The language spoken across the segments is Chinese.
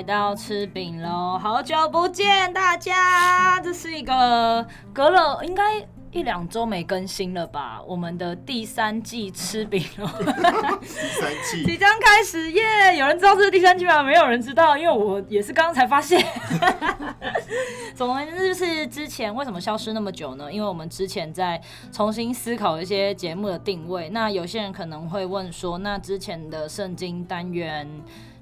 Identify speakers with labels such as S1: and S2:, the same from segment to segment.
S1: 来到吃饼喽，好久不见大家，这是一个隔了应该一两周没更新了吧？我们的第三季吃饼喽，
S2: 第三季
S1: 即将开始耶！Yeah! 有人知道这是第三季吗？没有人知道，因为我也是刚刚才发现。总而言之，就是之前为什么消失那么久呢？因为我们之前在重新思考一些节目的定位。那有些人可能会问说，那之前的圣经单元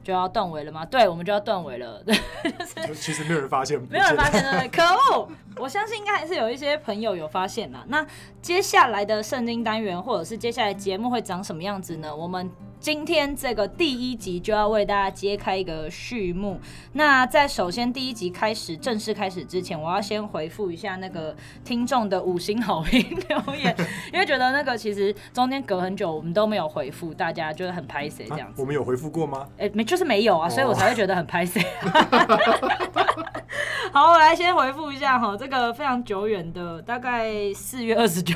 S1: 就要断尾了吗？对，我们就要断尾了。
S2: 就是其实没有人发现，
S1: 没有人发现，对不对？可恶！我相信应该还是有一些朋友有发现啦。那接下来的圣经单元，或者是接下来节目会长什么样子呢？我们。今天这个第一集就要为大家揭开一个序幕。那在首先第一集开始正式开始之前，我要先回复一下那个听众的五星好评留言，因为觉得那个其实中间隔很久，我们都没有回复大家，就是很拍谢这样子。
S2: 我们有回复过吗？
S1: 哎，没，就是没有啊，所以我才会觉得很拍谢。好，我来先回复一下哈，这个非常久远的，大概四月二十九。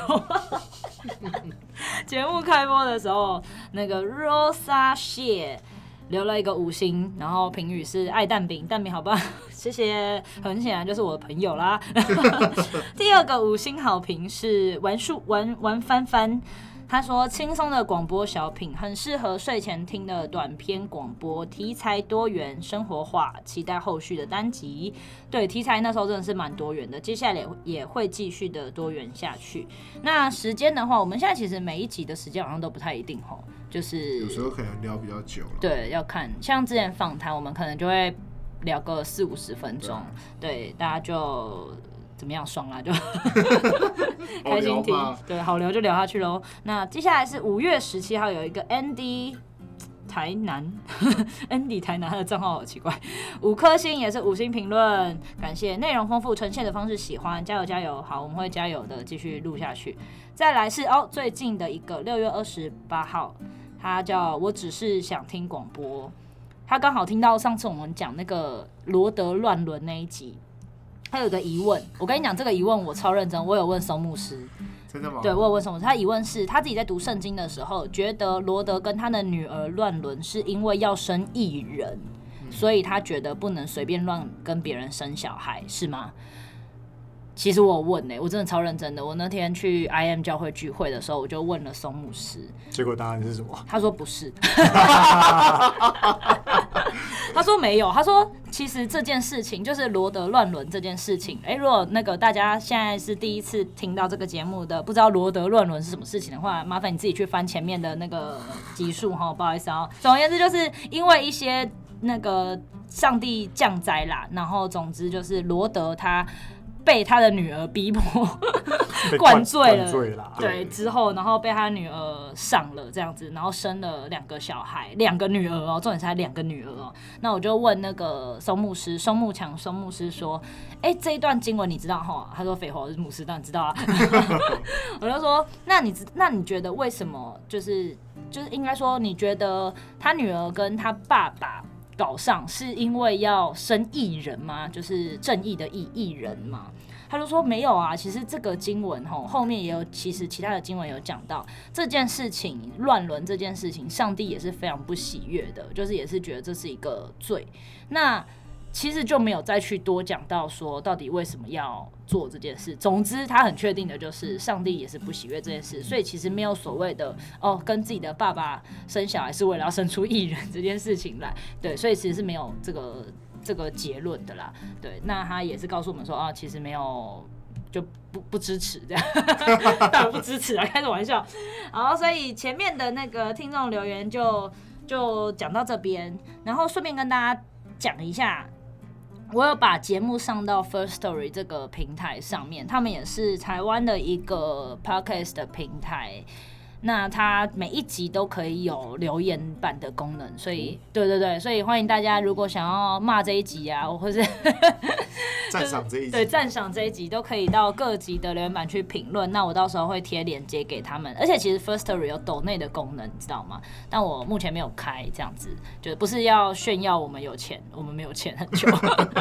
S1: 节目开播的时候，那个 Rosa 谢留了一个五星，然后评语是爱蛋饼，蛋饼好棒，谢谢，很显然就是我的朋友啦。第二个五星好评是玩树玩玩翻翻。他说：“轻松的广播小品，很适合睡前听的短篇广播，题材多元、生活化，期待后续的单集。对，题材那时候真的是蛮多元的，接下来也也会继续的多元下去。那时间的话，我们现在其实每一集的时间好像都不太一定吼，就是
S2: 有时候可能聊比较久了。
S1: 对，要看像之前访谈，我们可能就会聊个四五十分钟，对，对，大家就。”怎么样爽啦？就 开心听，对，好聊就聊下去喽。那接下来是五月十七号有一个 Andy 台南，Andy 台南他的账号好奇怪，五颗星也是五星评论，感谢内容丰富，呈现的方式喜欢，加油加油，好，我们会加油的，继续录下去。再来是哦，最近的一个六月二十八号，他叫我只是想听广播，他刚好听到上次我们讲那个罗德乱伦那一集。他有个疑问，我跟你讲这个疑问我超认真，我有问松牧师，
S2: 真的吗？
S1: 对，我有问松牧师，他疑问是他自己在读圣经的时候，觉得罗德跟他的女儿乱伦是因为要生艺人，嗯，所以他觉得不能随便乱跟别人生小孩，是吗？其实我有问呢、欸，我真的超认真的。我那天去 I M 教会聚会的时候，我就问了松牧师，
S2: 结果答案是什么？
S1: 他说不是，他说没有，他说其实这件事情就是罗德乱伦这件事情。哎、如果那个大家现在是第一次听到这个节目的，不知道罗德乱伦是什么事情的话，麻烦你自己去翻前面的那个集数哈，不好意思啊。总而言之，就是因为一些那个上帝降灾啦，然后总之就是罗德他。被他的女儿逼迫灌醉了，醉了，对，之后然后被他女儿上了这样子，然后生了两个小孩，两个女儿哦，重点是他两个女儿哦。那我就问那个松牧师，松牧强，松牧师说：“哎、欸，这一段经文你知道哈？”他说：“废话，我是牧师，当然知道啊。”我就说：“那你那你觉得为什么？就是就是应该说，你觉得他女儿跟他爸爸？”搞上是因为要生艺人吗？就是正义的义艺人吗？他就说没有啊。其实这个经文吼后面也有，其实其他的经文有讲到这件事情，乱伦这件事情，上帝也是非常不喜悦的，就是也是觉得这是一个罪。那。其实就没有再去多讲到说到底为什么要做这件事。总之，他很确定的就是上帝也是不喜悦这件事，所以其实没有所谓的哦，跟自己的爸爸生小孩是为了要生出艺人这件事情来。对，所以其实是没有这个这个结论的啦。对，那他也是告诉我们说啊，其实没有就不不支持这样，当然不支持啊，开个玩笑。好，所以前面的那个听众留言就就讲到这边，然后顺便跟大家讲一下。我有把节目上到 First Story 这个平台上面，他们也是台湾的一个 Podcast 的平台。那它每一集都可以有留言版的功能，所以对对对，所以欢迎大家如果想要骂这一集啊，或者是
S2: 赞赏这一集，
S1: 对赞赏这一集都可以到各集的留言板去评论。那我到时候会贴链接给他们，而且其实 Firstory 有抖内的功能，你知道吗？但我目前没有开，这样子就不是要炫耀我们有钱，我们没有钱很久，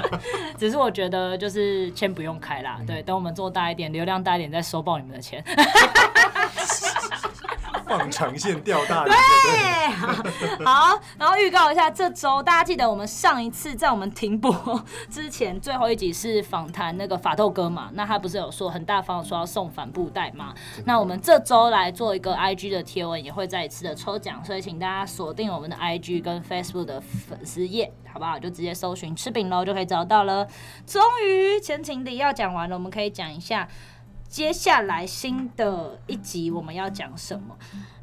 S1: 只是我觉得就是先不用开啦，对，等我们做大一点，流量大一点再收爆你们的钱。
S3: 放长线钓大鱼。
S1: 对，好，然后预告一下，这周大家记得我们上一次在我们停播之前最后一集是访谈那个法斗哥嘛？那他不是有说很大方说要送帆布袋吗？那我们这周来做一个 IG 的贴文，也会再一次的抽奖，所以请大家锁定我们的 IG 跟 Facebook 的粉丝页，好不好？就直接搜寻吃饼喽，就可以找到了。终于前情提要讲完了，我们可以讲一下。接下来新的一集我们要讲什么？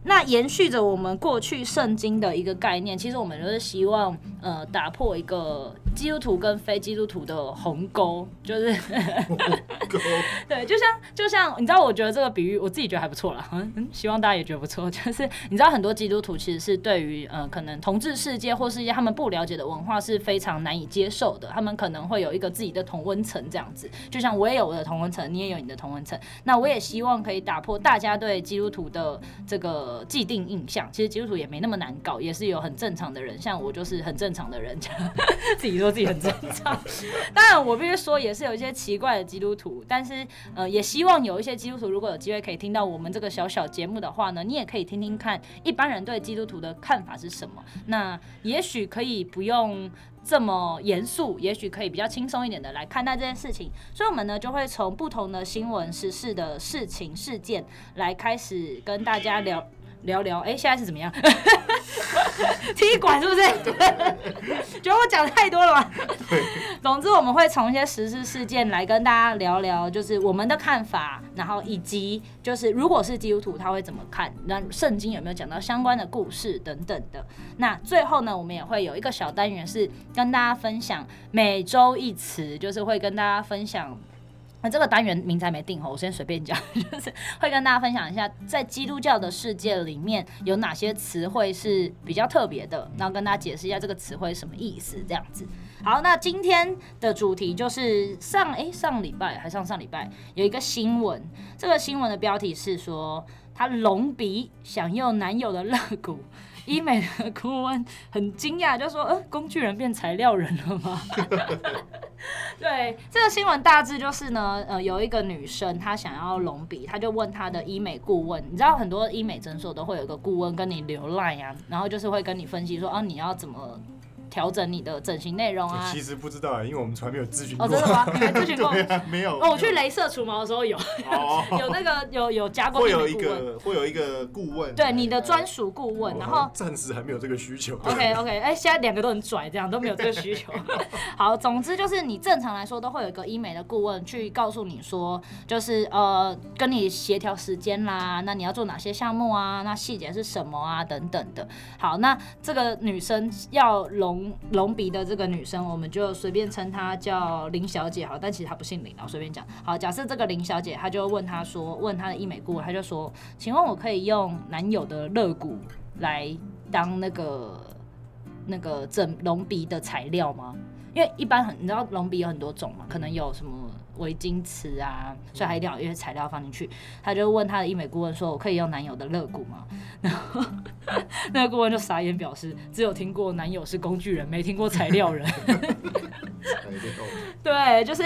S1: 那延续着我们过去圣经的一个概念，其实我们就是希望呃打破一个基督徒跟非基督徒的鸿沟，就是 对，就像就像你知道，我觉得这个比喻我自己觉得还不错啦，嗯，希望大家也觉得不错。就是你知道，很多基督徒其实是对于呃可能同志世界或是一些他们不了解的文化是非常难以接受的，他们可能会有一个自己的同温层这样子。就像我也有我的同温层，你也有你的同温层，那我也希望可以打破大家对基督徒的这个。呃，既定印象，其实基督徒也没那么难搞，也是有很正常的人，像我就是很正常的人，自己说自己很正常。当然，我必须说也是有一些奇怪的基督徒，但是呃，也希望有一些基督徒如果有机会可以听到我们这个小小节目的话呢，你也可以听听看一般人对基督徒的看法是什么。那也许可以不用。这么严肃，也许可以比较轻松一点的来看待这件事情，所以我们呢就会从不同的新闻时事的事情事件来开始跟大家聊聊聊。哎，现在是怎么样？踢馆是不是？觉得我讲太多了吧？总之，我们会从一些时事事件来跟大家聊聊，就是我们的看法，然后以及就是如果是基督徒他会怎么看，那圣经有没有讲到相关的故事等等的。那最后呢，我们也会有一个小单元是跟大家分享每周一词，就是会跟大家分享。那这个单元名字还没定好，我先随便讲，就是会跟大家分享一下，在基督教的世界里面有哪些词汇是比较特别的，然后跟大家解释一下这个词汇什么意思，这样子。好，那今天的主题就是上诶，上礼拜还上上礼拜有一个新闻，这个新闻的标题是说他隆鼻想用男友的肋骨。医美的顾问很惊讶，就说：“呃，工具人变材料人了吗？” 对，这个新闻大致就是呢，呃，有一个女生她想要隆鼻，她就问她的医美顾问，你知道很多医美诊所都会有一个顾问跟你留 line 啊，然后就是会跟你分析说，啊，你要怎么。调整你的整形内容啊！
S3: 其实不知道啊，因为我们从来没有咨询过。
S1: 哦，真的吗？咨询过？
S2: 啊、没有。
S1: 哦，我去镭射除毛的时候有，
S2: 哦、
S1: 有那个有有加过。
S2: 会有一个会有一个顾问，
S1: 对你的专属顾问，然后
S3: 暂时还没有这个需求。
S1: OK OK，哎、欸，现在两个都很拽，这样都没有这个需求。好，总之就是你正常来说都会有一个医美的顾问去告诉你说，就是呃跟你协调时间啦，那你要做哪些项目啊？那细节是什么啊？等等的。好，那这个女生要隆隆鼻的。这个女生，我们就随便称她叫林小姐好，但其实她不姓林，然后随便讲。好，假设这个林小姐，她就问她说，问她的医美顾问，她就说，请问我可以用男友的肋骨来当那个那个整隆鼻的材料吗？因为一般很，你知道隆鼻有很多种嘛，可能有什么微晶瓷啊，所以他一定要有一些材料放进去。她就问她的医美顾问说，我可以用男友的肋骨吗？然后那个顾问就傻眼，表示只有听过男友是工具人，没听过材料人。对，就是。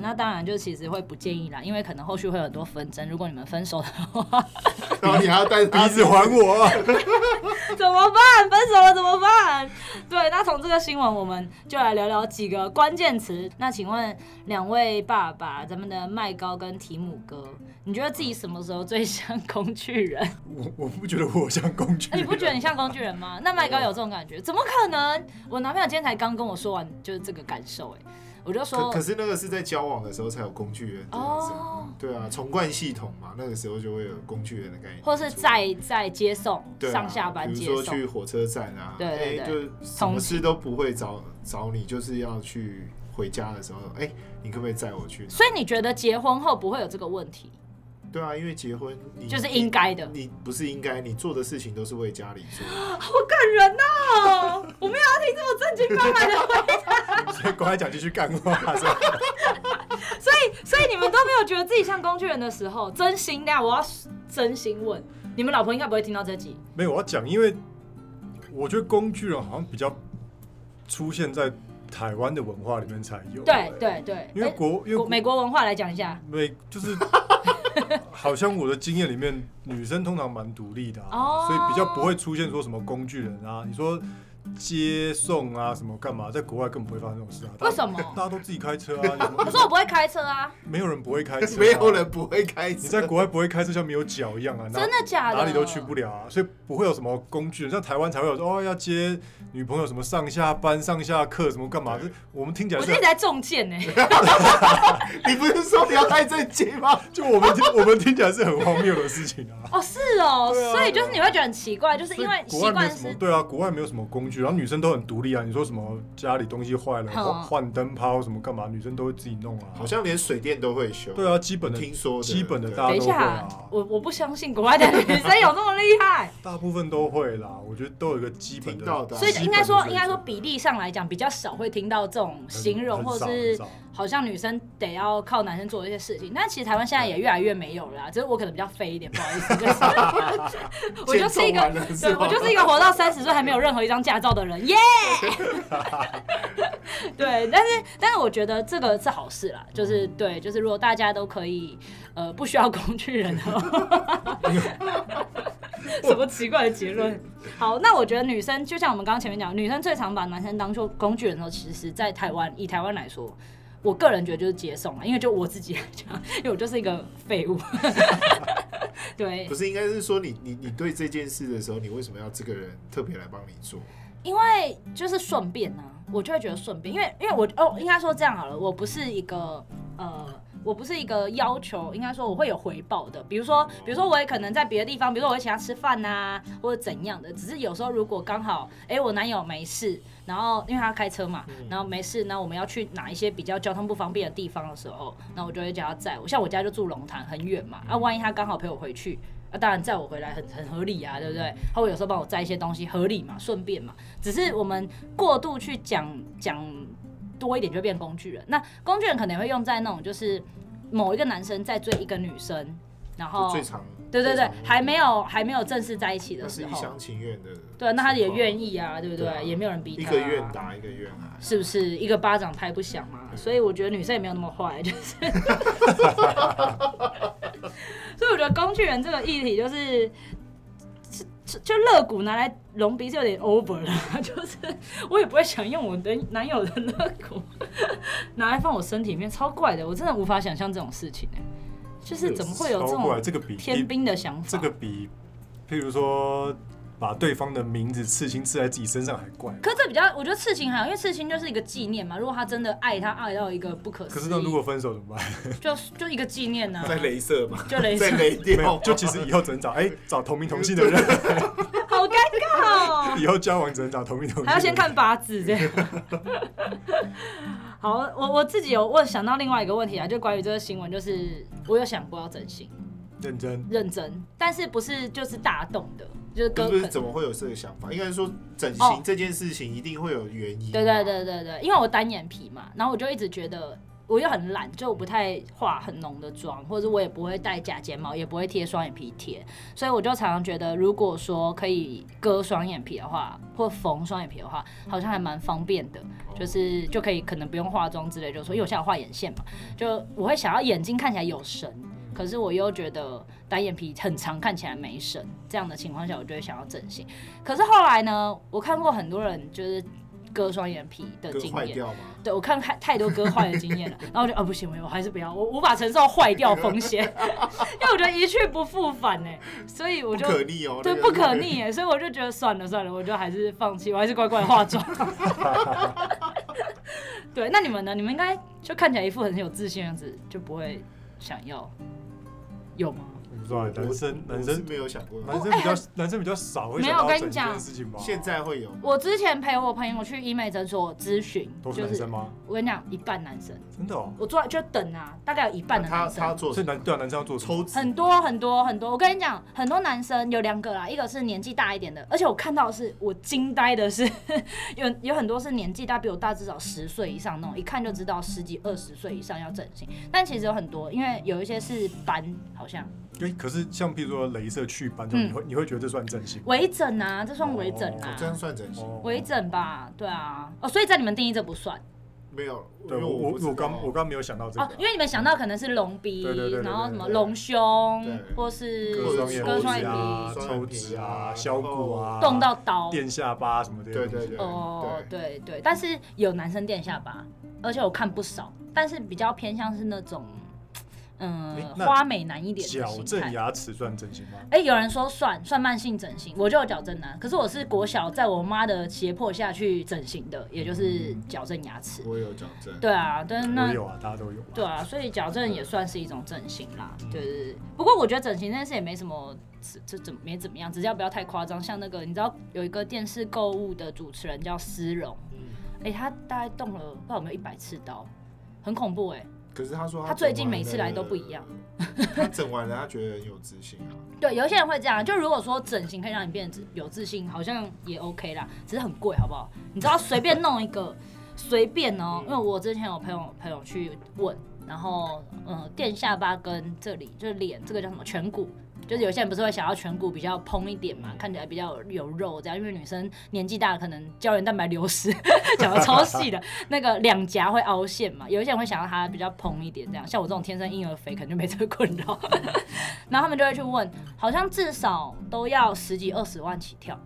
S1: 那当然就其实会不建议啦，因为可能后续会有很多纷争。如果你们分手的话，
S2: 然后你还要带
S3: 鼻子还我，
S1: 怎么办？分手了怎么办？对，那从这个新闻我们就来聊聊几个关键词。那请问两位爸爸，咱们的麦高跟提姆哥，你觉得自己什么时候最像工具人？
S3: 我我不觉得我像工具人，
S1: 你不觉得你像工具人吗？那麦高有这种感觉？怎么可能？我男朋友今天才刚跟我说完，就是这个感受，哎。我就说可，
S2: 可是那个是在交往的时候才有工具人哦，对啊，重灌系统嘛，那个时候就会有工具人的概念，
S1: 或是在在接送上下班接送，
S2: 比如说去火车站啊，
S1: 对对对，
S2: 欸、就什么事都不会找找你，就是要去回家的时候，哎、欸，你可不可以载我去？
S1: 所以你觉得结婚后不会有这个问题？
S2: 对啊，因为结婚你
S1: 就是应该的，
S2: 你不是应该，你做的事情都是为家里做。
S1: 好感人呐！我没有要听这么正经八百的回答。
S3: 所以刚才讲继续干话是吧？
S1: 所以，所以你们都没有觉得自己像工具人的时候，真心的，我要真心问，你们老婆应该不会听到这集。
S3: 没有，我要讲，因为我觉得工具人好像比较出现在台湾的文化里面才有。
S1: 对对对，
S3: 因为国因为
S1: 美国文化来讲一下，
S3: 美就是。好像我的经验里面，女生通常蛮独立的、啊
S1: ，oh.
S3: 所以比较不会出现说什么工具人啊。你说。接送啊，什么干嘛？在国外根本不会发生这种事啊！
S1: 为什么？
S3: 大家都自己开车啊！
S1: 可是我不会开车啊！
S3: 没有人不会开车，
S2: 没有人不会开车。
S3: 你在国外不会开车，像没有脚一样啊！
S1: 真的假的？
S3: 哪里都去不了啊！所以不会有什么工具，像台湾才会有说哦，要接女朋友什么上下班、上下课什么干嘛？我们听起来是
S1: 我一直在中箭呢。
S2: 你不是说你要开这接吗？
S3: 就我们听我们听起来是很荒谬的事情啊！
S1: 哦，是哦，所以就是你会觉得很奇怪，就是因为习惯是。
S3: 对啊，国外没有什么工具，然后女生都很独立。啊！你说什么家里东西坏了换换灯泡什么干嘛？女生都会自己弄啊，
S2: 好像连水电都会修。
S3: 对啊，基本的
S2: 听说
S3: 基本的大家都会啊。
S1: 等一下，我我不相信国外的女生有那么厉害。
S3: 大部分都会啦，我觉得都有一个基本的。
S2: 的
S1: 所以应该说应该说比例上来讲比较少会听到这种形容，或者是好像女生得要靠男生做一些事情。但其实台湾现在也越来越没有了啦，只是我可能比较废一点，不好意思。我就是一个，对，我就是一个活到三十岁还没有任何一张驾照的人，耶。对，但是但是我觉得这个是好事啦，就是对，就是如果大家都可以呃不需要工具人的话，什么奇怪的结论？好，那我觉得女生就像我们刚刚前面讲，女生最常把男生当做工具人的时候，其实，在台湾以台湾来说，我个人觉得就是接送了，因为就我自己来讲，因为我就是一个废物。对，
S2: 不是应该是说你你你对这件事的时候，你为什么要这个人特别来帮你做？
S1: 因为就是顺便呢、啊，我就会觉得顺便，因为因为我哦，应该说这样好了，我不是一个呃，我不是一个要求，应该说我会有回报的，比如说比如说我也可能在别的地方，比如说我会请他吃饭呐，或者怎样的，只是有时候如果刚好哎我男友没事，然后因为他开车嘛，然后没事，那我们要去哪一些比较交通不方便的地方的时候，那我就会叫他载我，像我家就住龙潭很远嘛，那、啊、万一他刚好陪我回去。那、啊、当然载我回来很很合理啊，对不对？他会有时候帮我载一些东西，合理嘛，顺便嘛。只是我们过度去讲讲多一点，就变工具人。那工具人可能会用在那种就是某一个男生在追一个女生，然后
S2: 最长
S1: 对对对，还没有还没有正式在一起的时候，
S2: 是一厢情愿的。
S1: 对，那他也愿意啊，对不对？对啊、也没有人逼他、啊，
S2: 一个愿打一个愿挨，
S1: 是不是？一个巴掌拍不响嘛。所以我觉得女生也没有那么坏，就是。所以我觉得工具人这个议题就是，就就肋骨拿来隆鼻是有点 over 了，就是我也不会想用我的男友的肋骨拿来放我身体里面，超怪的，我真的无法想象这种事情哎，就是怎么会有这种这个比天兵的想法？
S3: 这个比，譬如说。把对方的名字刺青刺在自己身上还怪，
S1: 可是这比较，我觉得刺青还好，因为刺青就是一个纪念嘛。如果他真的爱他，爱到一个不可思议，
S3: 可是那如果分手怎么办？
S1: 就就一个纪念呢、啊，
S2: 在镭射嘛，
S1: 就镭射，
S2: 在镭掉，
S3: 就其实以后只能找哎、欸、找同名同姓的人，
S1: 好尴尬哦。
S3: 以后交往只能找同名同姓，
S1: 还要先看八字这样。好，我我自己有我想到另外一个问题啊，就关于这个新闻，就是我有想过要整形，
S3: 认真
S1: 认真，但是不是就是大动的。就是哥，
S2: 是怎么会有这个想法？应该说整形这件事情一定会有原因。
S1: 对对对对对，因为我单眼皮嘛，然后我就一直觉得我又很懒，就不太化很浓的妆，或者我也不会戴假睫毛，也不会贴双眼皮贴，所以我就常常觉得，如果说可以割双眼皮的话，或缝双眼皮的话，好像还蛮方便的，就是就可以可能不用化妆之类，就是说因为我现在画眼线嘛，就我会想要眼睛看起来有神。可是我又觉得单眼皮很长，看起来没神。这样的情况下，我就会想要整形。可是后来呢，我看过很多人就是割双眼皮的经验，对，我看太太多割坏的经验了，然后我就啊不行，我还是不要，我无法承受坏掉风险，因为我觉得一去不复返呢，所以我就
S2: 不可逆哦，
S1: 对，不可逆哎，所以我就觉得算了算了，我就还是放弃，我还是乖乖化妆。对，那你们呢？你们应该就看起来一副很有自信的样子，就不会想要。有吗？
S3: 不知道，男生男生
S2: 没有想过，
S3: 男生比较男生比较少会想到整这件事情吧。
S2: 现在会有。
S1: 我之前陪我朋友去医美诊所咨询，
S3: 都是男生吗？
S1: 我跟你讲，一半男生。
S3: 真的哦。
S1: 我坐就等啊，大概有一半的男生。
S2: 他他做，
S3: 所以男对啊，男生要做抽脂。
S1: 很多很多很多，我跟你讲，很多男生有两个啦，一个是年纪大一点的，而且我看到的是我惊呆的是，有有很多是年纪大比我大至少十岁以上那种，一看就知道十几二十岁以上要整形。但其实有很多，因为有一些是斑，好像。
S3: 欸、可是像譬如说镭射祛斑，你会、嗯、你会觉得这算整形？
S1: 微整啊，这算微整啊，
S2: 这样算整形？
S1: 微整吧，对啊，哦，所以在你们定义这不算。
S2: 没有，
S3: 对我我我刚我刚没有想到这个，
S1: 因为你们想到可能是隆鼻，然后什么隆胸，或是
S3: 割双眼
S1: 皮、
S3: 抽脂啊、削骨啊、
S1: 动到刀、
S3: 垫下巴什么的。
S2: 对对对。
S1: 哦，对对，但是有男生垫下巴，而且我看不少，但是比较偏向是那种。嗯，花美男一点。
S3: 矫正牙齿算整形吗？
S1: 哎、欸，有人说算，算慢性整形。我就有矫正男，可是我是国小在我妈的胁迫下去整形的，也就是矫正牙齿。
S2: 我有矫正。
S1: 对啊，但是那
S3: 有啊，大家都有。
S1: 对啊，所以矫正也算是一种整形啦。对对对。不过我觉得整形这件事也没什么，这怎么没怎么样，只是要不要太夸张。像那个你知道有一个电视购物的主持人叫思荣，哎、欸，他大概动了不知道有没有一百次刀，很恐怖哎、欸。
S2: 可是他说他，
S1: 他最近每次来都不一样。
S2: 他整完了，他觉得很有自信啊。
S1: 对，有些人会这样。就如果说整形可以让你变得有自信，好像也 OK 啦，只是很贵，好不好？你知道随便弄一个，随便哦、喔。因为我之前有朋友朋友去问，然后嗯，垫下巴跟这里就是脸，这个叫什么颧骨。就是有些人不是会想要颧骨比较蓬一点嘛，看起来比较有肉这样，因为女生年纪大了可能胶原蛋白流失，讲的超细的，那个两颊会凹陷嘛，有一些人会想要它比较蓬一点这样，像我这种天生婴儿肥，可能就没这个困扰。然后他们就会去问，好像至少都要十几二十万起跳，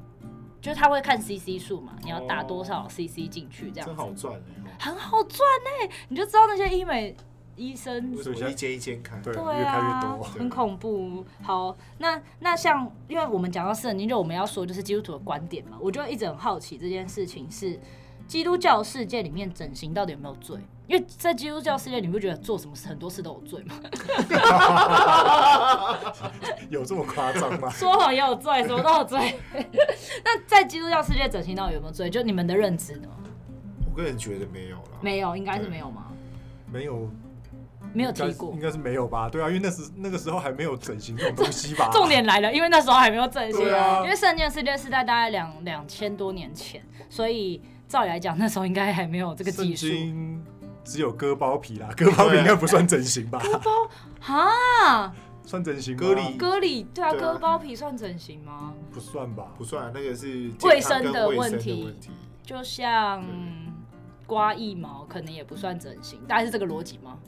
S1: 就是他会看 CC 数嘛，你要打多少 CC 进去这样，
S2: 真好赚
S1: 很好赚哎，你就知道那些医美。医生
S2: 一间一间看，
S3: 对，对啊，越看越多，
S1: 很恐怖。好，那那像，因为我们讲到圣经，就我们要说就是基督徒的观点嘛，我就一直很好奇这件事情是基督教世界里面整形到底有没有罪？因为在基督教世界，你不觉得做什么事很多事都有罪吗？
S3: 有这么夸张吗？
S1: 说谎也有罪，什么都有罪。那在基督教世界整形到底有没有罪？就你们的认知呢？
S2: 我个人觉得没有了，
S1: 没有，应该是没有吗？
S3: 没有。
S1: 没有提过，
S3: 应该是没有吧？对啊，因为那时那个时候还没有整形这种东西吧。
S1: 重点来了，因为那时候还没有整形，
S3: 啊，
S1: 因为圣经世界是在大概两两千多年前，所以照理来讲，那时候应该还没有这个技术。
S3: 只有割包皮啦，割包皮应该不算整形吧？
S1: 割包 哈，
S3: 算整形？
S2: 割礼
S1: 割礼，对啊，割包皮算整形吗？
S3: 不算吧，
S2: 不算，那个是
S1: 卫生的问题。就像刮腋毛，可能也不算整形，大概是这个逻辑吗？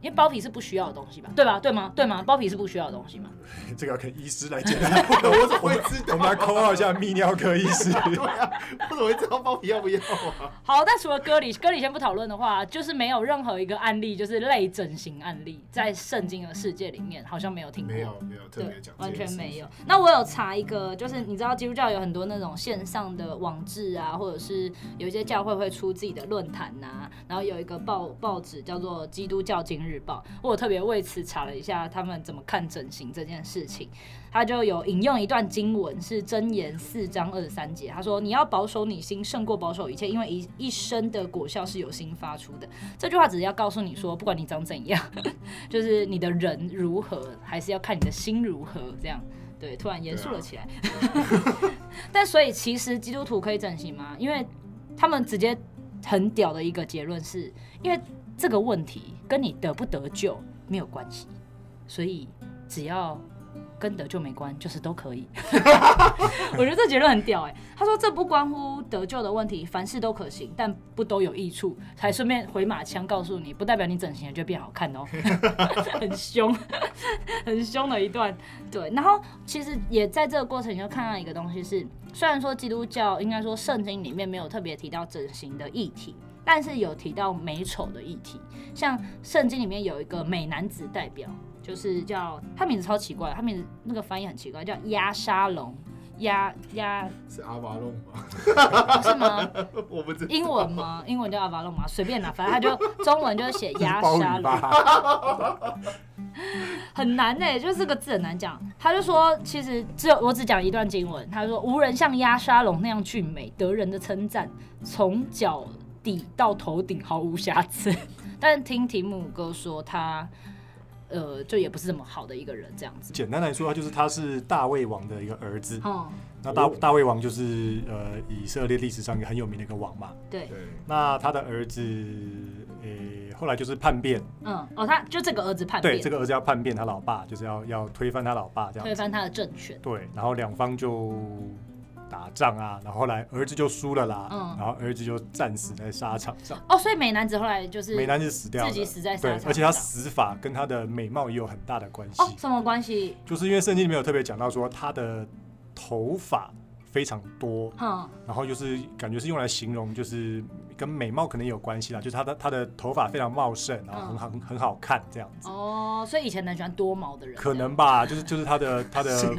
S1: 因为包皮是不需要的东西吧？对吧？对吗？对吗？包皮是不需要的东西吗？
S3: 这个要跟医师来解答。我怎么会知道？我们来 call 一下泌尿科医师。
S2: 对啊，我怎么会知道包皮要不要啊？
S1: 好，但除了割礼，割礼先不讨论的话，就是没有任何一个案例，就是类整形案例，在圣经的世界里面好像没有听过。
S2: 没有，没有特别讲，
S1: 完全没有。那我有查一个，就是你知道基督教有很多那种线上的网志啊，或者是有一些教会会出自己的论坛呐，然后有一个报报纸叫做《基督教经日》。日报，我特别为此查了一下他们怎么看整形这件事情。他就有引用一段经文，是箴言四章二十三节。他说：“你要保守你心，胜过保守一切，因为一一生的果效是由心发出的。”这句话只是要告诉你说，不管你长怎样，就是你的人如何，还是要看你的心如何。这样，对，突然严肃了起来。啊、但所以，其实基督徒可以整形吗？因为他们直接很屌的一个结论是，因为。这个问题跟你得不得救没有关系，所以只要跟得救没关，就是都可以。我觉得这结论很屌哎。他说这不关乎得救的问题，凡事都可行，但不都有益处。还顺便回马枪告诉你，不代表你整形了就变好看哦。很凶，很凶的一段。对，然后其实也在这个过程，你就看到一个东西是，虽然说基督教应该说圣经里面没有特别提到整形的议题。但是有提到美丑的议题，像圣经里面有一个美男子代表，就是叫他名字超奇怪，他名字那个翻译很奇怪，叫押沙龙，押押
S2: 是阿瓦隆吗？
S1: 是吗？
S2: 我不知道。
S1: 英文吗？英文叫阿瓦隆吗？随便啦，反正他就中文就写押沙龙，很难哎、欸，就是这个字很难讲。他就说，其实只有我只讲一段经文，他说无人像押沙龙那样俊美，得人的称赞，从脚。底到头顶毫无瑕疵，但听提姆哥说他，呃，就也不是这么好的一个人，这样子。
S3: 简单来说，他就是他是大卫王的一个儿子。哦、那大大卫王就是呃以色列历史上一个很有名的一个王嘛。
S1: 对。
S3: 那他的儿子，呃、欸，后来就是叛变。
S1: 嗯，哦，他就这个儿子叛变。
S3: 对，这个儿子要叛变他老爸，就是要要推翻他老爸，这样。
S1: 推翻他的政权。
S3: 对，然后两方就。打仗啊，然后后来儿子就输了啦，
S1: 嗯，
S3: 然后儿子就战死在沙场上。
S1: 哦，所以美男子后来就是
S3: 美男子死掉了，
S1: 自己死在沙场上，
S3: 对，而且他死法跟他的美貌也有很大的关系。
S1: 哦，什么关系？
S3: 就是因为圣经里面有特别讲到说他的头发非常多，
S1: 嗯，
S3: 然后就是感觉是用来形容就是。跟美貌可能有关系啦，就是他的他的头发非常茂盛，然后很好、嗯、很好看这样子。
S1: 哦，所以以前很喜欢多毛的人。
S3: 可能吧，就是就是他的他的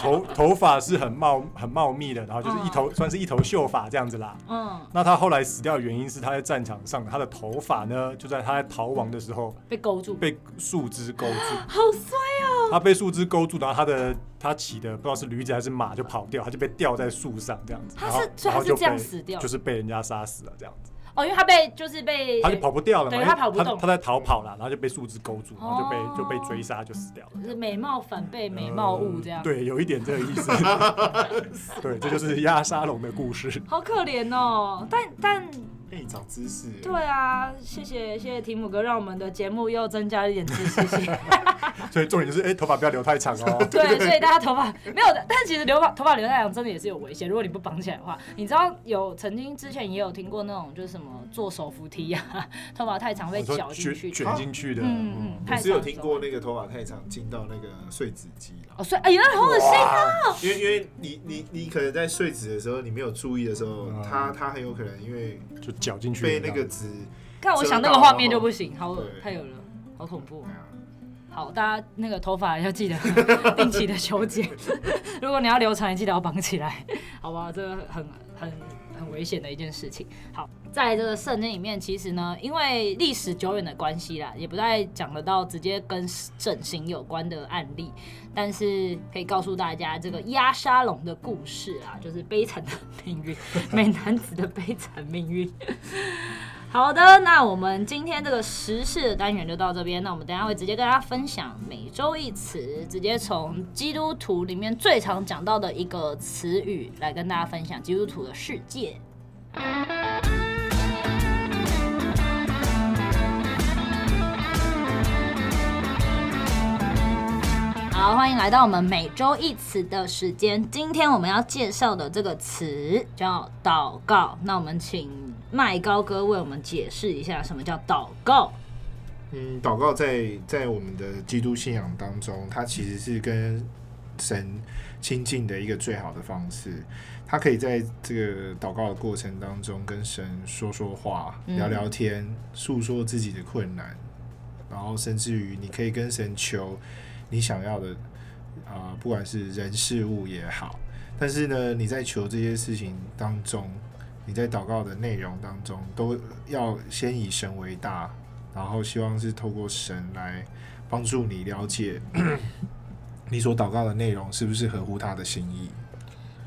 S3: 头头发是很茂很茂密的，然后就是一头、嗯、算是一头秀发这样子啦。嗯。那他后来死掉的原因是他在战场上，他的头发呢就在他在逃亡的时候
S1: 被勾住，
S3: 被树枝勾住。
S1: 好衰哦！
S3: 他被树枝勾住，然后他的他骑的不知道是驴子还是马就跑掉，他就被吊在树上这样子。
S1: 他是所以他是这样死掉，
S3: 就是被人家杀死了。这样子
S1: 哦，因为他被就是被
S3: 他就跑不掉了嘛，
S1: 对，他跑不动，
S3: 他在逃跑了，然后就被树枝勾住，然后就被、哦、就被追杀，就死掉了。
S1: 就是美貌反被美貌误这样、呃，
S3: 对，有一点这个意思。对，这就是压沙龙的故事。
S1: 好可怜哦，但但。
S2: 哎，长知识。
S1: 对啊，谢谢谢谢提姆哥，让我们的节目又增加了一点知识性。
S3: 所以重点就是，哎，头发不要留太长哦。
S1: 对，所以大家头发没有的，但其实留发头发留太长真的也是有危险。如果你不绑起来的话，你知道有曾经之前也有听过那种就是什么坐手扶梯呀、啊，头发太长被绞进去
S3: 卷进去的。
S1: 嗯嗯，
S2: 我是有听过那个头发太长进到那个碎纸机了。
S1: 哦，碎，哎呀，好恶心啊！
S2: 因为因为你你你可能在碎纸的时候，你没有注意的时候，它它很有可能因为
S3: 就绞进去
S2: 被那个纸。
S1: 看我想那个画面就不行，好太有了，好恐怖。好，大家那个头发要记得 定期的修剪。如果你要留长，也记得要绑起来，好吧？这个很很很危险的一件事情。好，在这个圣经里面，其实呢，因为历史久远的关系啦，也不太讲得到直接跟整形有关的案例，但是可以告诉大家这个压沙龙的故事啊，就是悲惨的命运，美男子的悲惨命运。好的，那我们今天这个时事的单元就到这边。那我们等下会直接跟大家分享每周一词，直接从基督徒里面最常讲到的一个词语来跟大家分享基督徒的世界。好，欢迎来到我们每周一词的时间。今天我们要介绍的这个词叫祷告。那我们请。麦高哥为我们解释一下什么叫祷告。
S2: 嗯，祷告在在我们的基督信仰当中，它其实是跟神亲近的一个最好的方式。他可以在这个祷告的过程当中跟神说说话、聊聊天、诉说自己的困难，然后甚至于你可以跟神求你想要的啊、呃，不管是人事物也好。但是呢，你在求这些事情当中。你在祷告的内容当中，都要先以神为大，然后希望是透过神来帮助你了解 你所祷告的内容是不是合乎他的心意。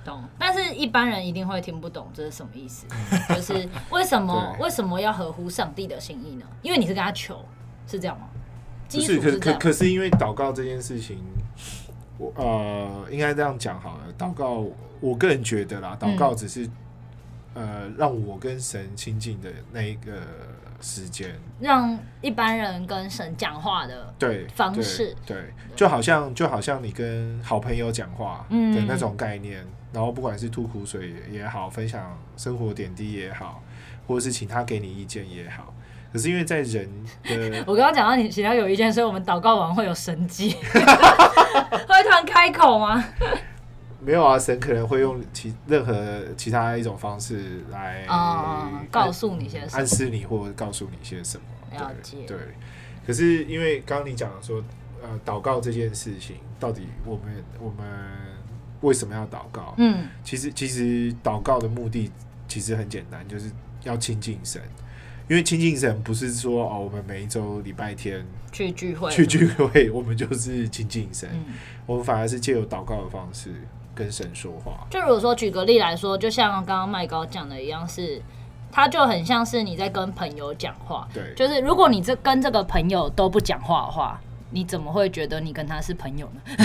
S1: 懂，但是一般人一定会听不懂这是什么意思，就是为什么 为什么要合乎上帝的心意呢？因为你是跟他求，是这样吗？
S2: 不是，可可可是因为祷告这件事情，我呃应该这样讲好了。祷告，我个人觉得啦，祷告只是、嗯。呃，让我跟神亲近的那一个时间，
S1: 让一般人跟神讲话的对方式，
S2: 对，对对。就好像就好像你跟好朋友讲话的那种概念，嗯、然后不管是吐苦水也好，分享生活点滴也好，或者是请他给你意见也好，可是因为在人的，
S1: 我刚刚讲到你请他有意见，所以我们祷告完会有神迹，会突然开口吗？
S2: 没有啊，神可能会用其任何其他一种方式来
S1: 告诉你些什么，
S2: 暗示你或者告诉你些什么。
S1: 了解。
S2: 对。可是因为刚刚你讲的说，呃，祷告这件事情，到底我们我们为什么要祷告？嗯，其实其实祷告的目的其实很简单，就是要亲近神。因为亲近神不是说哦，我们每一周礼拜天
S1: 去聚会
S2: 去聚会，我们就是亲近神。嗯，我们反而是借由祷告的方式。跟神说话，
S1: 就如果说举个例来说，就像刚刚麦高讲的一样，是他就很像是你在跟朋友讲话。
S2: 对，
S1: 就是如果你这跟这个朋友都不讲话的话，你怎么会觉得你跟他是朋友呢？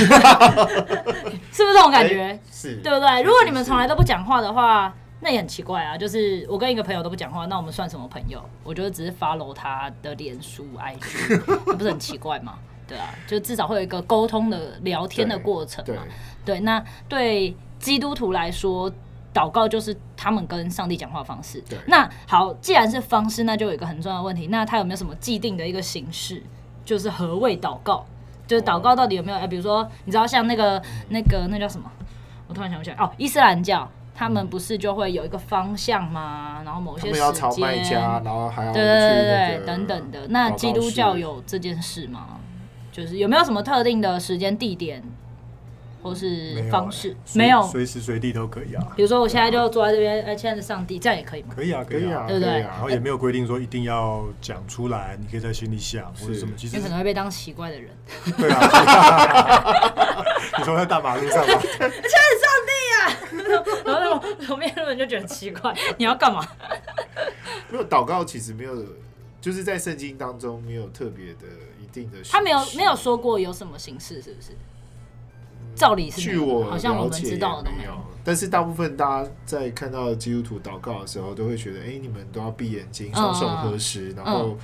S1: 是不是这种感觉？
S2: 欸、是，
S1: 对不对？如果你们从来都不讲话的话，那也很奇怪啊。就是我跟一个朋友都不讲话，那我们算什么朋友？我觉得只是 follow 他的脸书 IG，不是很奇怪吗？对啊，就至少会有一个沟通的聊天的过程嘛。对，对，那对基督徒来说，祷告就是他们跟上帝讲话的方式。
S2: 对。
S1: 那好，既然是方式，那就有一个很重要的问题，那他有没有什么既定的一个形式？就是何谓祷告？就是祷告到底有没有？哎、欸，比如说，你知道像那个、那个、那叫什么？我突然想不起来。哦，伊斯兰教他们不是就会有一个方向吗？然后某些时间，
S2: 然后还要
S1: 对对对对等等的。那基督教有这件事吗？就是有没有什么特定的时间地点？或是方式没有，
S3: 随时随地都可以啊。比
S1: 如说我现在就坐在这边，哎，亲爱的上帝，这样也可以吗？
S3: 可以啊，可以啊，
S1: 对不对？
S3: 然后也没有规定说一定要讲出来，你可以在心里想或者什么。其实
S1: 你可能会被当奇怪的人。
S3: 对啊。你说在大马路上吗？
S1: 亲爱的上帝啊！然后旁边的人就觉得奇怪，你要干嘛？
S2: 没有祷告，其实没有，就是在圣经当中没有特别的一定的。
S1: 他没有没有说过有什么形式，是不是？照理是，
S2: 据我
S1: 好像我们知道的没有，
S2: 但是大部分大家在看到基督徒祷告的时候，都会觉得，哎、欸，你们都要闭眼睛，双手合十，然后，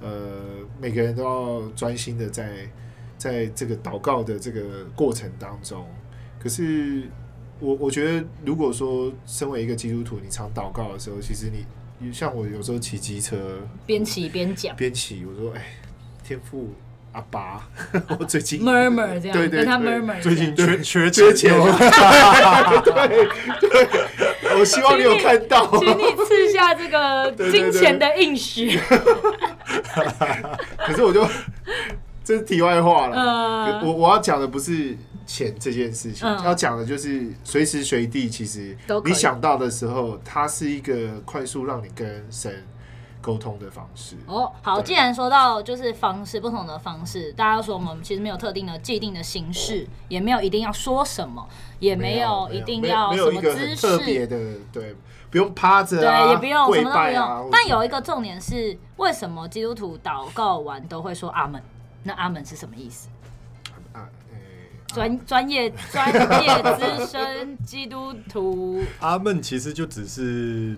S2: 呃，每个人都要专心的在在这个祷告的这个过程当中。可是我我觉得，如果说身为一个基督徒，你常祷告的时候，其实你像我有时候骑机车，
S1: 边骑边讲，
S2: 边骑，我说，哎，天赋。阿爸，我最近
S1: murmur 这样，对对，
S2: 他
S1: murmur
S3: 最近缺缺缺钱，
S2: 对对，我希望你有看到，
S1: 请你赐下这个 金钱的应许。
S2: 可是我就这是题外话了，我我要讲的不是钱这件事情，要讲的就是随时随地，其实你想到的时候，它是一个快速让你跟神。沟通的方式
S1: 哦，好，既然说到就是方式不同的方式，大家说我们其实没有特定的既定的形式，也没有一定要说什么，也没有一定要什么姿势，
S2: 特别的，对，不用趴着，
S1: 对，也不用什么都不用。但有一个重点是，为什么基督徒祷告完都会说阿门？那阿门是什么意思？啊，专专业 专业资深基督徒，
S3: 阿门其实就只是。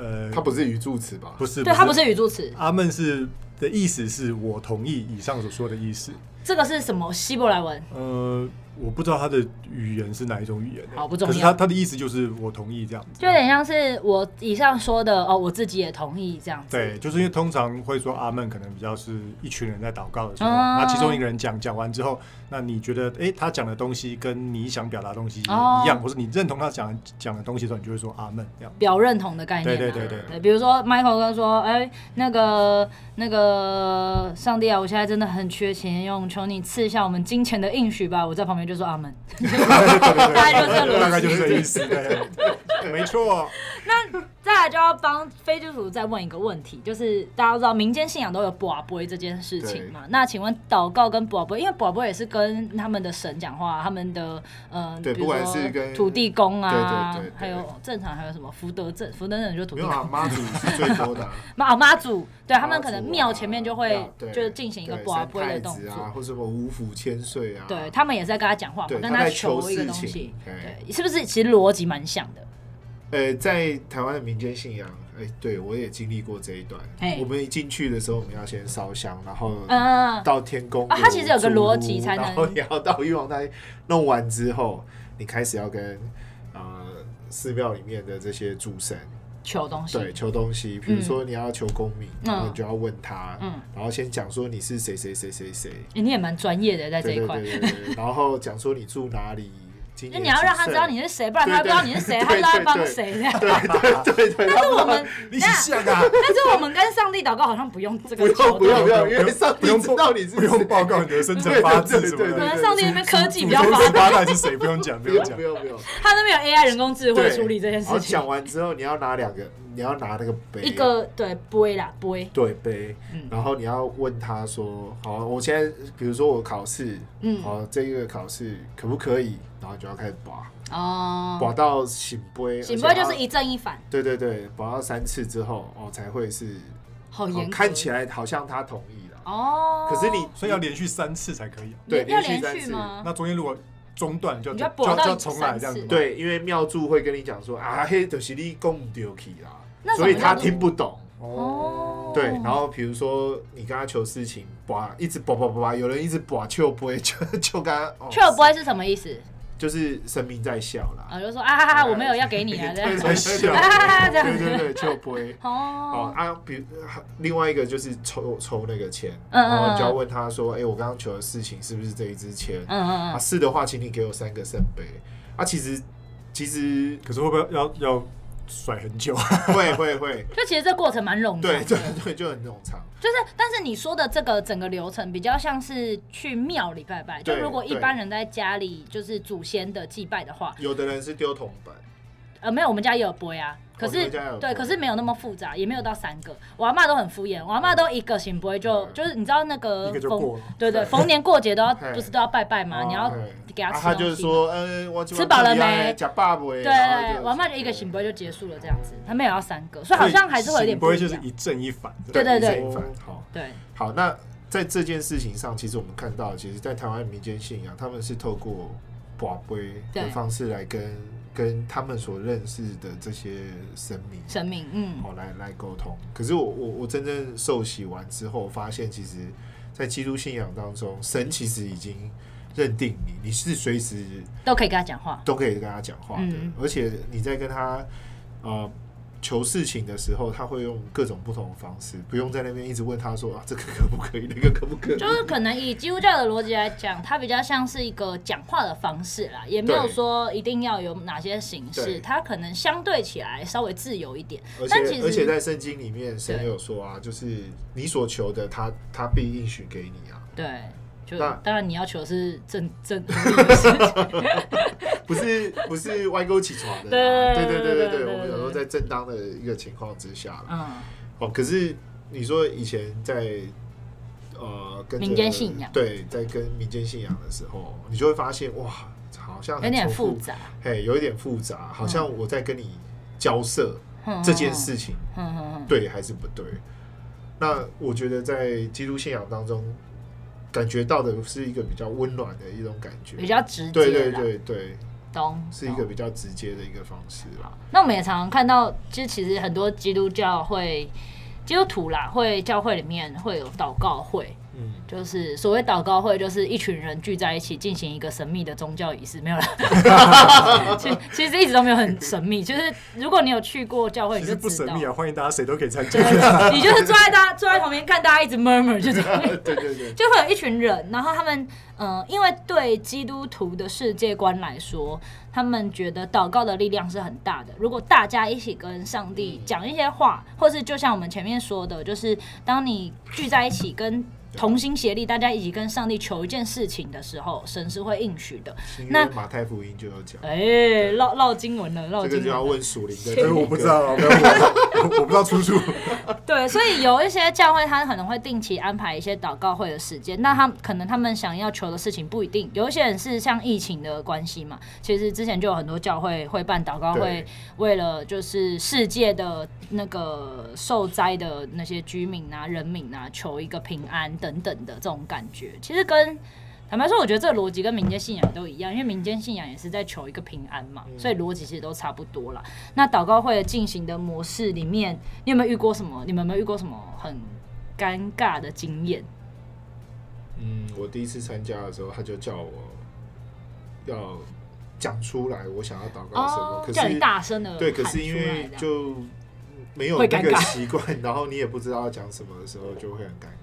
S3: 呃，
S2: 它不是语助词吧？
S3: 不是，
S1: 对，它不是语助词。
S3: 阿门是的意思是我同意以上所说的意思。
S1: 这个是什么希伯来文？
S3: 呃。我不知道他的语言是哪一种语言，
S1: 好不重要。
S3: 可是他他的意思就是我同意这样子，
S1: 就有点像是我以上说的哦，我自己也同意这样子。
S3: 对，就是因为通常会说阿门，可能比较是一群人在祷告的时候，那其中一个人讲讲完之后，那你觉得哎，他讲的东西跟你想表达的东西一样，或是你认同他讲讲的东西的时候，你就会说阿门这样。
S1: 表认同的概念。
S3: 对对对对
S1: 对，比如说 Michael 哥说，哎，那个那个上帝啊，我现在真的很缺钱用，求你赐下我们金钱的应许吧。我在旁边就说阿门。
S3: 大概就是大概就是这意思，对没错。
S1: 那再来就要帮非基督徒再问一个问题，就是大家都知道民间信仰都有博杯这件事情嘛？那请问祷告跟博杯，因为博杯也是跟他们的神讲话，他们的呃，
S2: 对，不管是跟
S1: 土地公啊，还有正常还有什么福德正福德正就土地公。
S2: 妈祖是最多的，
S1: 妈 妈祖，对他们可能庙前面就会就进行一个博杯的动作，
S2: 或什么五府千岁啊，
S1: 对他们也是在跟他讲话嘛，跟他求一个东西，对，是不是其实逻辑蛮像的？
S2: 呃，在台湾的民间信仰，哎，对我也经历过这一段。我们一进去的时候，我们要先烧香，然后到天宫。
S1: 它其实有个逻辑才能。
S2: 然后你要到玉皇大帝弄完之后，你开始要跟呃寺庙里面的这些主神
S1: 求东西。
S2: 对，求东西。比如说你要求功名，然后你就要问他，然后先讲说你是谁谁谁谁谁。
S1: 你也蛮专业的在这一块。
S2: 对对对对。然后讲说你住哪里。
S1: 那你要让他知道你是谁，不然他不知道你是谁，他不知道帮谁这样。
S2: 对对对对。
S1: 但是我们，
S3: 你像啊。
S1: 但是我们跟上帝祷告好像不用这个。
S2: 不用不用不用，因为上帝知道你是
S3: 不用报告你的生辰八字什么的。
S1: 可能上帝那边科技比较发
S3: 达。是谁不用讲，不用讲，
S2: 不用不用。
S1: 他那边有 AI 人工智慧处理这件事情。
S2: 讲完之后，你要拿两个，你要拿那个杯。
S1: 一个对杯啦杯。
S2: 对杯。然后你要问他说：“好，我现在比如说我考试，嗯，好，这个考试可不可以？”然后就要开始拔。哦，拔到醒杯，
S1: 醒杯就是一正一反。
S2: 对对对，拔到三次之后，哦，才会是
S1: 好
S2: 看起来好像他同意了。
S1: 哦，
S2: 可是你
S3: 所以要连续三次才可以。
S2: 对，
S1: 要连续吗？
S3: 那中间如果中断，就就
S1: 就
S3: 重来这样子。
S2: 对，因为妙祝会跟你讲说啊，嘿，就是你讲不对去啦，所以他听不懂。哦，对，然后比如说你跟他求事情，拔一直叭叭叭叭，有人一直拔，求杯，求求 他。
S1: 求杯是什么意思？
S2: 就是神明在笑啦，
S1: 啊，就说啊哈哈，我没有要给你啊，这样
S2: 在笑，对对对，就不会哦啊，比如另外一个就是抽抽那个签，然后就要问他说，哎，我刚刚求的事情是不是这一支签？嗯嗯啊，是的话，请你给我三个圣杯。啊，其实其实，
S3: 可是会不会要要？甩很久，
S2: 会会会，
S1: 就其实这过程蛮冗长，
S2: 对对对，就很冗长。
S1: 就是，但是你说的这个整个流程比较像是去庙里拜拜。就如果一般人在家里就是祖先的祭拜的话，
S2: 有的人是丢铜板，
S1: 呃，没有，我们家也有杯啊。可是，对，可是没有那么复杂，也没有到三个。我阿妈都很敷衍，我阿妈都一个行不会就就是你知道那个
S3: 逢
S1: 对对逢年过节都要 不是都要拜拜吗？你要给他吃。他
S2: 就是说，嗯，我
S1: 吃饱了没？
S2: 假爸爸。
S1: 对对，我阿妈就一个行不会就结束了这样子，他没有要三个，所以好像还是会有点不会。
S3: 就是一正一反。
S1: 对对对，
S2: 好，
S1: 对，
S2: 好。那在这件事情上，其实我们看到，其实，在台湾民间信仰，他们是透过跋杯的方式来跟。跟他们所认识的这些神明，
S1: 神明，嗯，
S2: 好来来沟通。可是我我我真正受洗完之后，发现其实，在基督信仰当中，神其实已经认定你，你是随时
S1: 都可以跟他讲话，
S2: 都可以跟他讲话的，嗯、而且你在跟他，呃。求事情的时候，他会用各种不同的方式，不用在那边一直问他说啊，这个可不可以，那个可不可以？
S1: 就是可能以基督教的逻辑来讲，它比较像是一个讲话的方式啦，也没有说一定要有哪些形式，它可能相对起来稍微自由一点。
S2: 而且而且在圣经里面，神有说啊，就是你所求的他，他他必应许给你啊。
S1: 对。就当然你要求是正正，
S2: 不是不是歪钩起床的，对对对对对，我们有时候在正当的一个情况之下，嗯，哦，可是你说以前在呃跟
S1: 民间信仰，
S2: 对，在跟民间信仰的时候，你就会发现哇，好像
S1: 有点复杂，
S2: 嘿，有一点复杂，好像我在跟你交涉这件事情，对还是不对？那我觉得在基督信仰当中。感觉到的是一个比较温暖的一种感觉，
S1: 比较直接，
S2: 对对对对，
S1: 懂，
S2: 是一个比较直接的一个方式啦。
S1: 那我们也常常看到，其实其实很多基督教会、基督徒啦，会教会里面会有祷告会。嗯，就是所谓祷告会，就是一群人聚在一起进行一个神秘的宗教仪式，没有了。其其实一直都没有很神秘，就是如果你有去过教会，你就知道。不神秘啊，欢
S3: 迎大家谁都可以参加。
S1: 你就是坐在大坐在旁边看大家一直 murmur，就这样。
S2: 对对对，
S1: 就会有一群人，然后他们嗯、呃，因为对基督徒的世界观来说，他们觉得祷告的力量是很大的。如果大家一起跟上帝讲一些话，或是就像我们前面说的，就是当你聚在一起跟同心协力，大家一起跟上帝求一件事情的时候，神是会应许的。那
S2: 马太福音就有讲，
S1: 哎，绕绕经文了，绕经文。这个就
S2: 要问属灵的，
S3: 我不知道，我不知道出处。
S1: 对，所以有一些教会，他可能会定期安排一些祷告会的时间。那他可能他们想要求的事情不一定。有一些人是像疫情的关系嘛，其实之前就有很多教会会办祷告会，为了就是世界的那个受灾的那些居民啊、人民啊，求一个平安。等等的这种感觉，其实跟坦白说，我觉得这个逻辑跟民间信仰都一样，因为民间信仰也是在求一个平安嘛，所以逻辑其实都差不多啦。那祷告会进行的模式里面，你有没有遇过什么？你们有没有遇过什么很尴尬的经验？
S2: 嗯，我第一次参加的时候，他就叫我要讲出来，我想要祷告什么，哦、可是
S1: 叫你大声的
S2: 对，可是因为就没有那个习惯，然后你也不知道要讲什么的时候，就会很尴尬。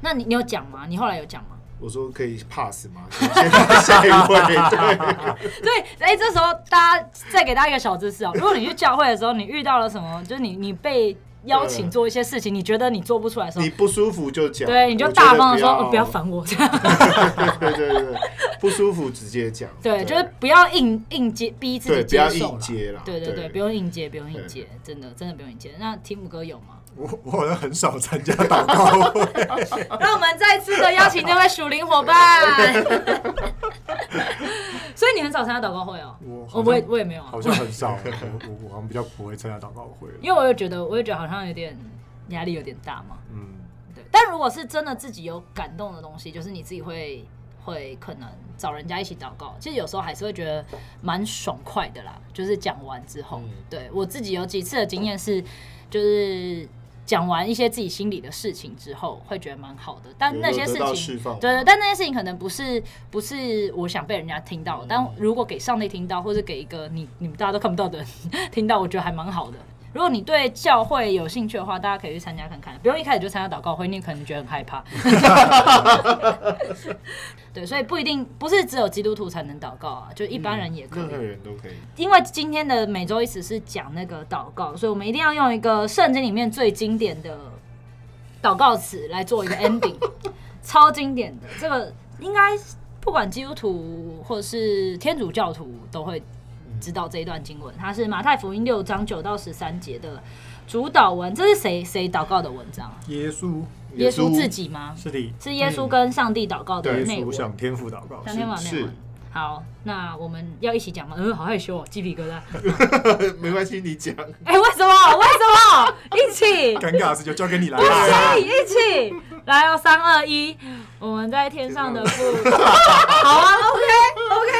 S1: 那你你有讲吗？你后来有讲吗？
S2: 我说可以 pass 吗？下一位，对
S1: 对，哎，这时候大家再给大家一个小知识哦。如果你去教会的时候，你遇到了什么，就是你你被邀请做一些事情，你觉得你做不出来的时候，
S2: 你不舒服就讲，
S1: 对，你就大方的说，不要烦我。
S2: 这 样对对对，不舒服直接讲，
S1: 对，就是不要硬硬接，逼自己接受，
S2: 硬接了。
S1: 对对对，不用硬接，不用硬接，真的真的不用硬接。那提姆哥有吗？
S3: 我我好像很少参加祷告会，
S1: 那我们再次的邀请这位属灵伙伴。所以你很少参加祷告会哦？我我也我也没有啊，
S3: 好像很少。我我好像比较不会参加祷告会，
S1: 因为我也觉得，我也觉得好像有点压力有点大嘛。嗯，对。但如果是真的自己有感动的东西，就是你自己会会可能找人家一起祷告，其实有时候还是会觉得蛮爽快的啦。就是讲完之后，对我自己有几次的经验是。就是讲完一些自己心里的事情之后，会觉得蛮好的。但那些事情，
S2: 对
S1: 对，但那些事情可能不是不是我想被人家听到。但如果给上帝听到，或者给一个你你们大家都看不到的人 听到，我觉得还蛮好的。如果你对教会有兴趣的话，大家可以去参加看看，不用一开始就参加祷告会，你可能觉得很害怕。对，所以不一定不是只有基督徒才能祷告啊，就一般人也可以，
S2: 任何人都可以。
S1: 因为今天的每周一词是讲那个祷告，所以我们一定要用一个圣经里面最经典的祷告词来做一个 ending，超经典的。这个应该不管基督徒或者是天主教徒都会。知道这一段经文，它是马太福音六章九到十三节的主导文。这是谁谁祷告的文章？
S3: 耶稣，
S1: 耶稣自己吗？
S3: 是的，
S1: 是耶稣跟上帝祷告的内容。
S3: 向天父祷告，
S1: 向天父祷告。好，那我们要一起讲吗？嗯，好害羞哦，鸡皮疙瘩。
S2: 没关系，你讲。
S1: 哎、欸，为什么？为什么？一起。
S3: 尴尬的事就交给你来。
S1: 一起，一起。来哦，三二一，我们在天上的父。好啊，OK，OK。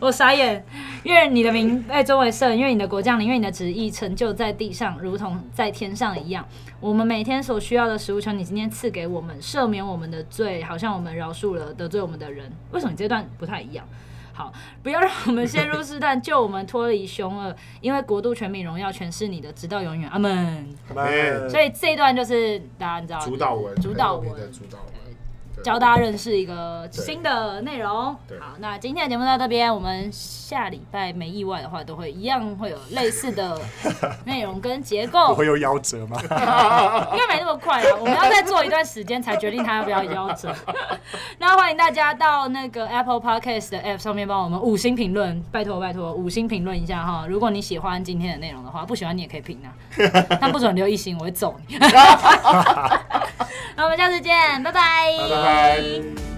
S1: 我傻眼，愿你的名被尊为圣，愿你的国降临，愿你的旨意成就在地上，如同在天上一样。我们每天所需要的食物，求你今天赐给我们，赦免我们的罪，好像我们饶恕了得罪我们的人。为什么你这段不太一样？好，不要让我们陷入试探，救我们脱离凶恶，因为国度、全民、荣耀全是你的，直到永远。阿门。所以这一段就是大家知道
S2: 主导文，
S1: 主导文。教大家认识一个新的内容。好，那今天的节目到这边，我们下礼拜没意外的话，都会一样会有类似的 内容跟结构。
S3: 会有夭折吗？
S1: 应该没那么快啊，我们要再做一段时间才决定他要不要夭折。那欢迎大家到那个 Apple Podcast 的 App 上面帮我们五星评论，拜托拜托五星评论一下哈。如果你喜欢今天的内容的话，不喜欢你也可以评啊，但不准留一星，我会揍你。那我们下次见，拜拜。
S2: 拜拜。Bye. Bye.